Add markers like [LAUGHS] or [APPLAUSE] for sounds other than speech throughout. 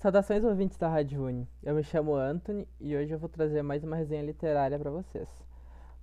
Saudações ouvintes da Rádio Uni. Eu me chamo Anthony e hoje eu vou trazer mais uma resenha literária para vocês.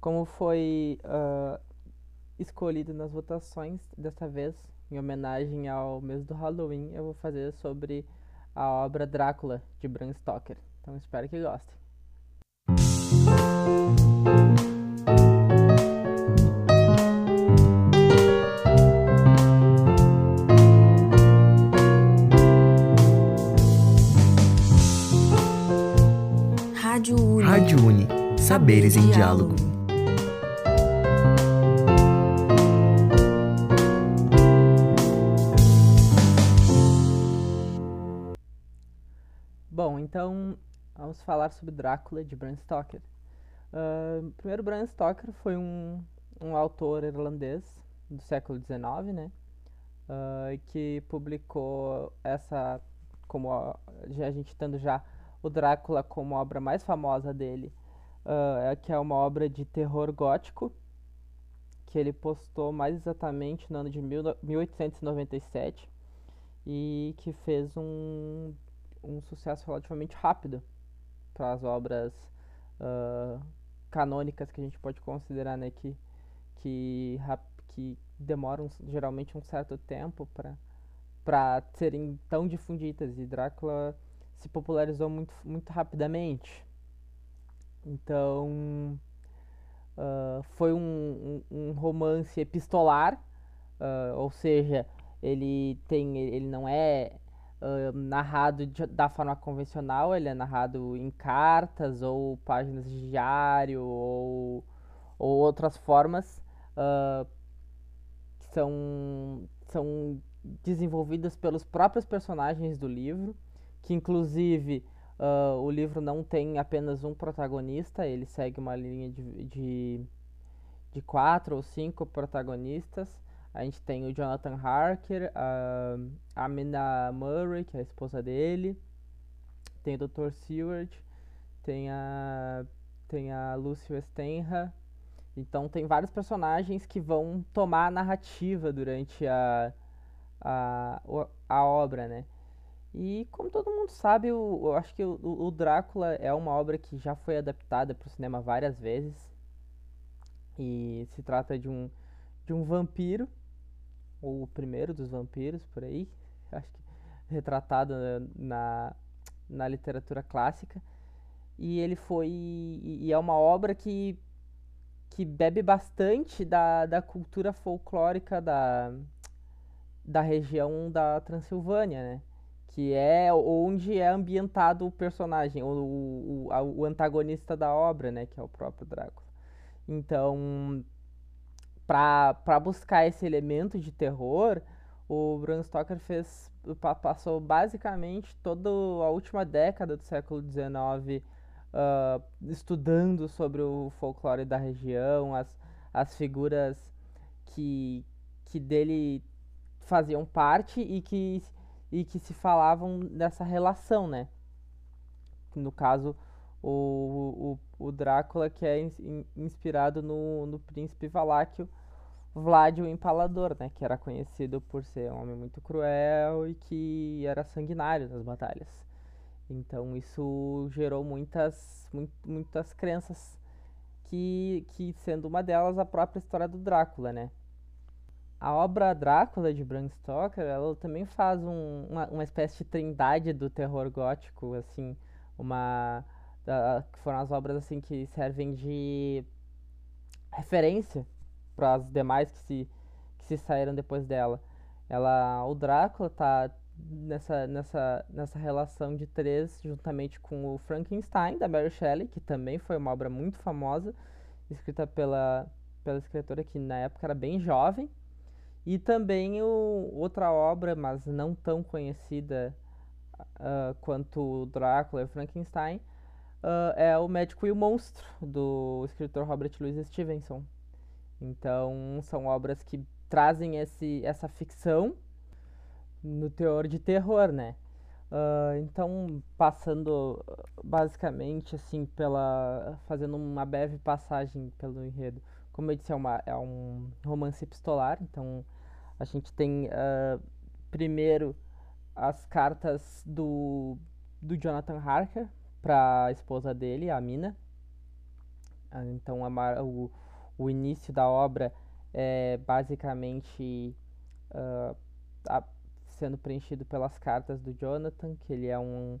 Como foi uh, escolhido nas votações, dessa vez em homenagem ao mês do Halloween, eu vou fazer sobre a obra Drácula de Bram Stoker. Então espero que gostem. Saberes em diálogo. Bom, então vamos falar sobre Drácula de Bram Stoker. Uh, primeiro, Bram Stoker foi um, um autor irlandês do século XIX, né? Uh, que publicou essa, como a, a gente tendo já o Drácula como a obra mais famosa dele, uh, que é uma obra de terror gótico, que ele postou mais exatamente no ano de mil, 1897 e que fez um, um sucesso relativamente rápido para as obras uh, canônicas que a gente pode considerar né, que, que, que demoram geralmente um certo tempo para serem tão difundidas. E Drácula se popularizou muito, muito rapidamente. Então, uh, foi um, um, um, romance epistolar, uh, ou seja, ele, tem, ele não é uh, narrado de, da forma convencional, ele é narrado em cartas ou páginas de diário ou, ou outras formas que são, são desenvolvidas pelos próprios personagens do livro que inclusive uh, o livro não tem apenas um protagonista, ele segue uma linha de, de, de quatro ou cinco protagonistas. A gente tem o Jonathan Harker, a, a Mina Murray, que é a esposa dele, tem o Dr. Seward, tem a, tem a Lucy Westenra. Então tem vários personagens que vão tomar a narrativa durante a, a, a obra, né? E como todo mundo sabe, eu, eu acho que o, o, Drácula é uma obra que já foi adaptada para o cinema várias vezes. E se trata de um, de um vampiro, ou o primeiro dos vampiros por aí, [LAUGHS] acho que retratado na, na literatura clássica. E ele foi. E é uma obra que, que bebe bastante da, da cultura folclórica da, da região da Transilvânia, né? Que é onde é ambientado o personagem, o, o, o, antagonista da obra, né, que é o próprio Drácula. Então, para buscar esse elemento de terror, o Bram Stoker fez, passou basicamente toda a última década do século XIX uh, estudando sobre o folclore da região, as, as figuras que, que dele faziam parte e que e que se falavam dessa relação, né? No caso, o, o, o Drácula que é in, inspirado no, no príncipe Valáquio Vlad o Empalador, né? Que era conhecido por ser um homem muito cruel e que era sanguinário nas batalhas. Então isso gerou muitas, muitas crenças que, que sendo uma delas a própria história do Drácula, né? A obra Drácula de Bram Stoker, ela também faz um, uma, uma espécie de trindade do terror gótico, assim, uma da, que foram as obras assim que servem de referência para as demais que se que se saíram depois dela. Ela, o Drácula tá nessa nessa nessa relação de três, juntamente com o Frankenstein da Mary Shelley, que também foi uma obra muito famosa, escrita pela pela escritora que na época era bem jovem e também o, outra obra, mas não tão conhecida uh, quanto Drácula e Frankenstein, uh, é O Médico e o Monstro, do escritor Robert Louis Stevenson. Então, são obras que trazem esse, essa ficção no teor de terror, né? Uh, então, passando basicamente assim pela. fazendo uma breve passagem pelo enredo. Como eu disse, é, uma, é um romance epistolar, então a gente tem uh, primeiro as cartas do, do Jonathan Harker para a esposa dele, a Mina. Ah, então a, o, o início da obra é basicamente uh, a, sendo preenchido pelas cartas do Jonathan, que ele é um,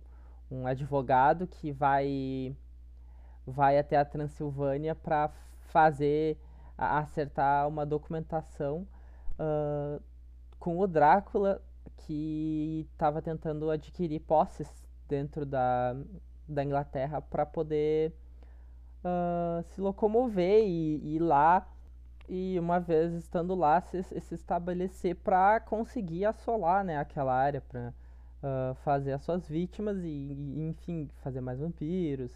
um advogado que vai vai até a Transilvânia para fazer acertar uma documentação uh, com o Drácula que estava tentando adquirir posses dentro da, da Inglaterra para poder uh, se locomover e, e ir lá. E uma vez estando lá se, se estabelecer para conseguir assolar né, aquela área para uh, fazer as suas vítimas e, e, enfim fazer mais vampiros.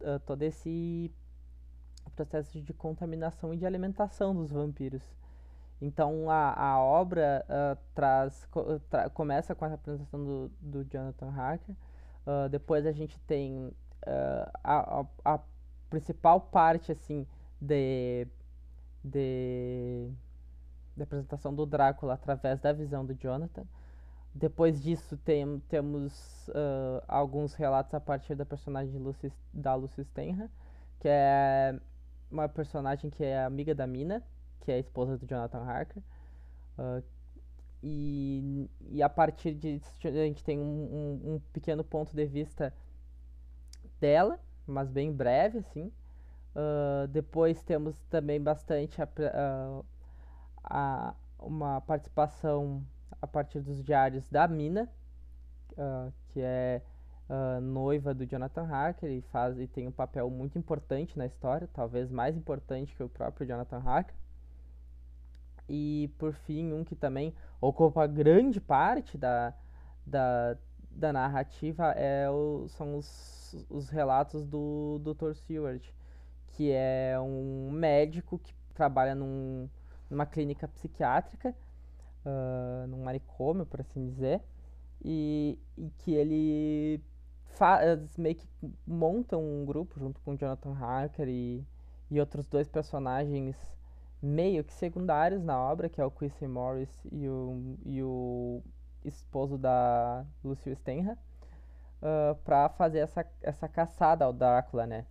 Uh, todo esse processo de contaminação e de alimentação dos vampiros então a, a obra uh, traz tra começa com a apresentação do, do Jonathan Harker depois a gente tem a, a, a principal parte assim de de, de apresentação do Drácula através da visão do Jonathan. Depois disso, tem, temos uh, alguns relatos a partir da personagem Lucy, da Lucy Stenham, que é uma personagem que é amiga da Mina, que é a esposa do Jonathan Harker. Uh, e, e a partir disso, a gente tem um, um, um pequeno ponto de vista dela, mas bem breve, assim. Uh, depois temos também bastante a, uh, a, uma participação a partir dos diários da Mina, uh, que é noiva do Jonathan Harker e, faz, e tem um papel muito importante na história, talvez mais importante que o próprio Jonathan Harker. E por fim, um que também ocupa grande parte da, da, da narrativa é o, são os, os relatos do Dr. Seward que é um médico que trabalha num, numa clínica psiquiátrica, uh, num manicômio, por assim dizer, e, e que ele faz, meio que monta um grupo junto com Jonathan Harker e, e outros dois personagens meio que secundários na obra, que é o Quincy Morris e o, e o esposo da Lucy Stenham, uh, para fazer essa, essa caçada ao Drácula, né?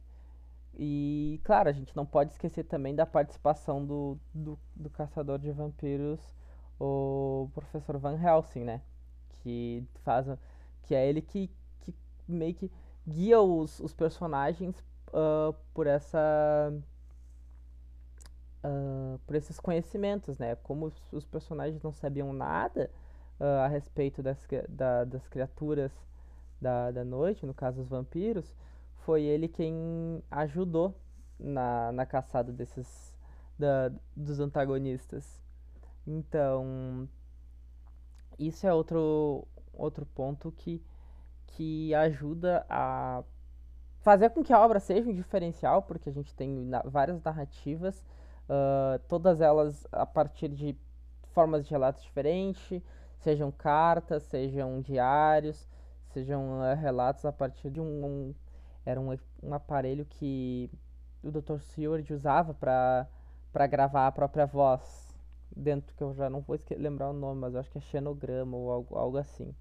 E, claro, a gente não pode esquecer também da participação do, do, do caçador de vampiros, o professor Van Helsing, né? Que faz. Que é ele que, que meio que guia os, os personagens uh, por essa. Uh, por esses conhecimentos, né? Como os, os personagens não sabiam nada uh, a respeito das, da, das criaturas da, da noite, no caso os vampiros, foi ele quem ajudou na, na caçada desses da, dos antagonistas. Então, isso é outro, outro ponto que, que ajuda a fazer com que a obra seja um diferencial, porque a gente tem na, várias narrativas, uh, todas elas a partir de formas de relatos diferentes, sejam cartas, sejam diários, sejam uh, relatos a partir de um, um era um, um aparelho que o Dr. Seward usava para gravar a própria voz. Dentro, que eu já não vou lembrar o nome, mas eu acho que é xenograma ou algo, algo assim.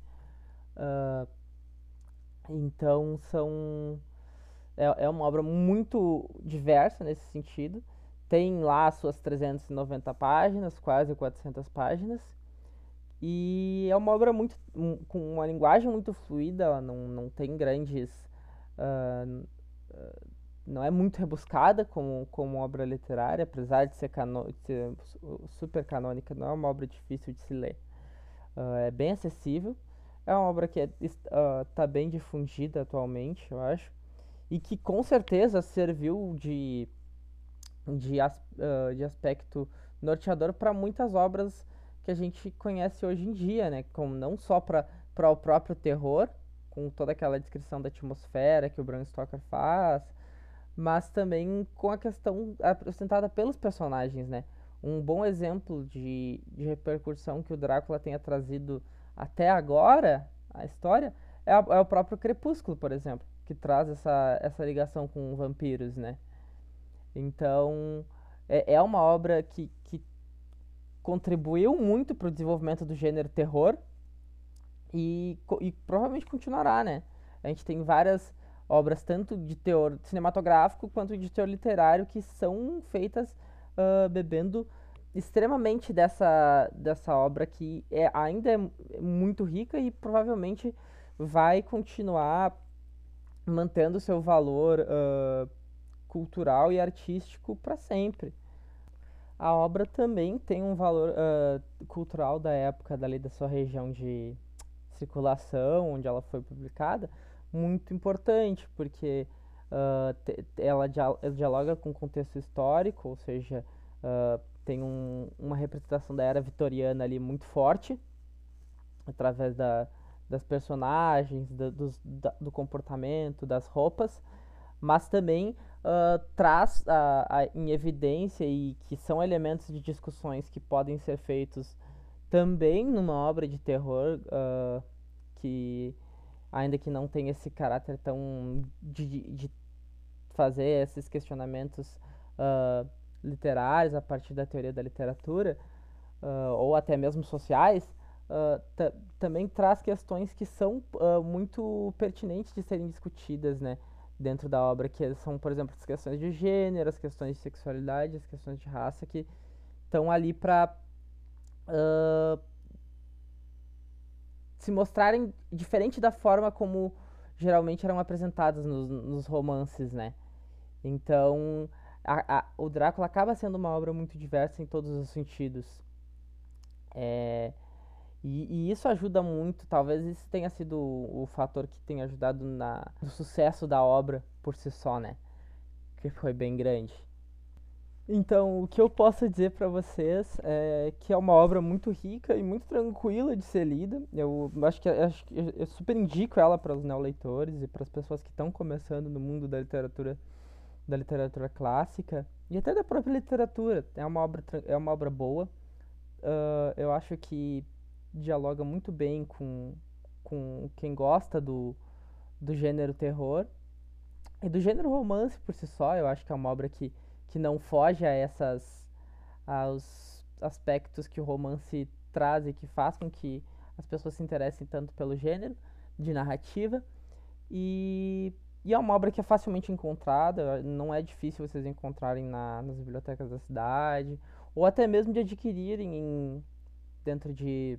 Uh, então são. É, é uma obra muito diversa nesse sentido. Tem lá suas 390 páginas, quase 400 páginas. E é uma obra muito um, com uma linguagem muito fluida, ela não, não tem grandes uh, não é muito rebuscada como, como obra literária, apesar de ser, cano de ser super canônica, não é uma obra difícil de se ler. Uh, é bem acessível, é uma obra que está é, uh, bem difundida atualmente, eu acho, e que com certeza serviu de, de, as, uh, de aspecto norteador para muitas obras que a gente conhece hoje em dia, né? Como não só para o próprio terror, com toda aquela descrição da atmosfera que o Bram Stoker faz, mas também com a questão apresentada pelos personagens, né? Um bom exemplo de, de repercussão que o Drácula tenha trazido até agora, a história, é, a, é o próprio Crepúsculo, por exemplo, que traz essa, essa ligação com vampiros, né? Então, é, é uma obra que, que contribuiu muito para o desenvolvimento do gênero terror, e, e provavelmente continuará, né? A gente tem várias obras, tanto de teor cinematográfico quanto de teor literário, que são feitas uh, bebendo extremamente dessa, dessa obra que é, ainda é muito rica e provavelmente vai continuar mantendo seu valor uh, cultural e artístico para sempre. A obra também tem um valor uh, cultural da época dali da sua região de circulação, onde ela foi publicada, muito importante, porque uh, ela, dialoga com o contexto histórico, ou seja, uh, tem um, uma representação da era vitoriana ali muito forte, através da, das personagens, dos, da, do comportamento, das roupas, mas também uh, traz em evidência e que são elementos de discussões que podem ser feitos também numa obra de terror uh, que ainda que não tenha esse caráter tão de, de fazer esses questionamentos uh, literários a partir da teoria da literatura uh, ou até mesmo sociais também traz questões que são muito pertinentes de serem discutidas né dentro da obra que são por exemplo as questões de gênero as questões de sexualidade as questões de raça que estão ali para se mostrarem diferente da forma como geralmente eram apresentadas nos, nos romances, né? Então, a, a, o Drácula acaba sendo uma obra muito diversa em todos os sentidos. É, e, e, isso ajuda muito, talvez isso tenha sido o, o fator que tenha ajudado na, no sucesso da obra por si só, né? Que foi bem grande. Então, o que eu posso dizer para vocês é que é uma obra muito rica e muito tranquila de ser lida. Eu acho que, acho que eu super indico ela para os neoleitores e para as pessoas que estão começando no mundo da literatura da literatura clássica e até da própria literatura. É uma obra é uma obra boa. Uh, eu acho que dialoga muito bem com com quem gosta do do gênero terror e do gênero romance por si só. Eu acho que é uma obra que que não foge a essas aos aspectos que o romance traz e que faz com que as pessoas se interessem tanto pelo gênero de narrativa e, e é uma obra que é facilmente encontrada, não é difícil vocês encontrarem na, nas bibliotecas da cidade ou até mesmo de adquirirem em, dentro de,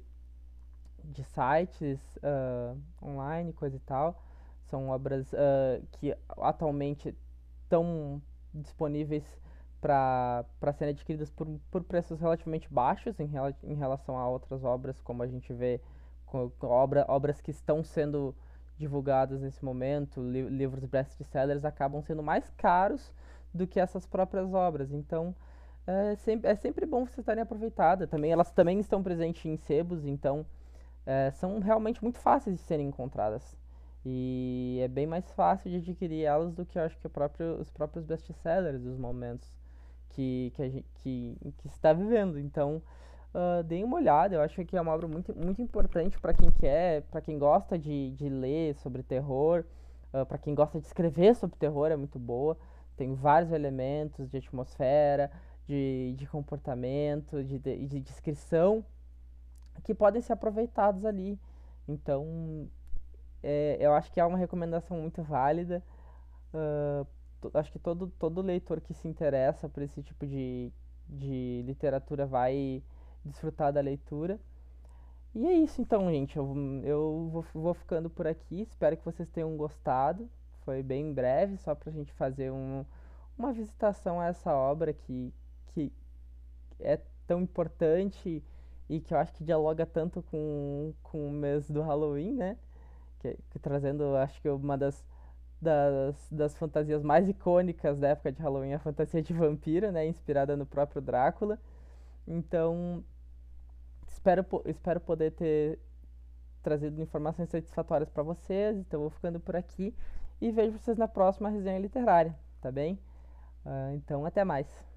de sites uh, online, coisa e tal. São obras uh, que atualmente estão disponíveis para serem adquiridas por, por preços relativamente baixos em, em relação a outras obras, como a gente vê com, com obra, obras que estão sendo divulgadas nesse momento, li, livros best-sellers acabam sendo mais caros do que essas próprias obras. Então, é sempre, é sempre bom vocês estarem aproveitadas. Também, elas também estão presentes em sebos, então é, são realmente muito fáceis de serem encontradas. E é bem mais fácil de adquirir elas do que eu acho que próprio, os próprios best-sellers dos momentos que, que, gente, está vivendo. Então, uh, deem uma olhada. Eu acho que é uma obra muito, muito importante para quem quer, para quem gosta de, de ler sobre terror, uh, para quem gosta de escrever sobre terror, é muito boa. Tem vários elementos de atmosfera, de, de comportamento, de, de, de descrição que podem ser aproveitados ali. Então, é, eu acho que é uma recomendação muito válida. Uh, acho que todo, todo leitor que se interessa por esse tipo de, de literatura vai desfrutar da leitura. E é isso então, gente. Eu, eu vou, vou ficando por aqui. Espero que vocês tenham gostado. Foi bem breve, só pra gente fazer um, uma visitação a essa obra que, que é tão importante e que eu acho que dialoga tanto com, com o mês do Halloween, né? Que, que trazendo, acho que uma das, das, das fantasias mais icônicas da época de Halloween, a fantasia de vampiro, né? Inspirada no próprio Drácula. Então, espero, espero poder ter trazido informações satisfatórias para vocês. Então, vou ficando por aqui e vejo vocês na próxima resenha literária, tá bem? Uh, então, até mais.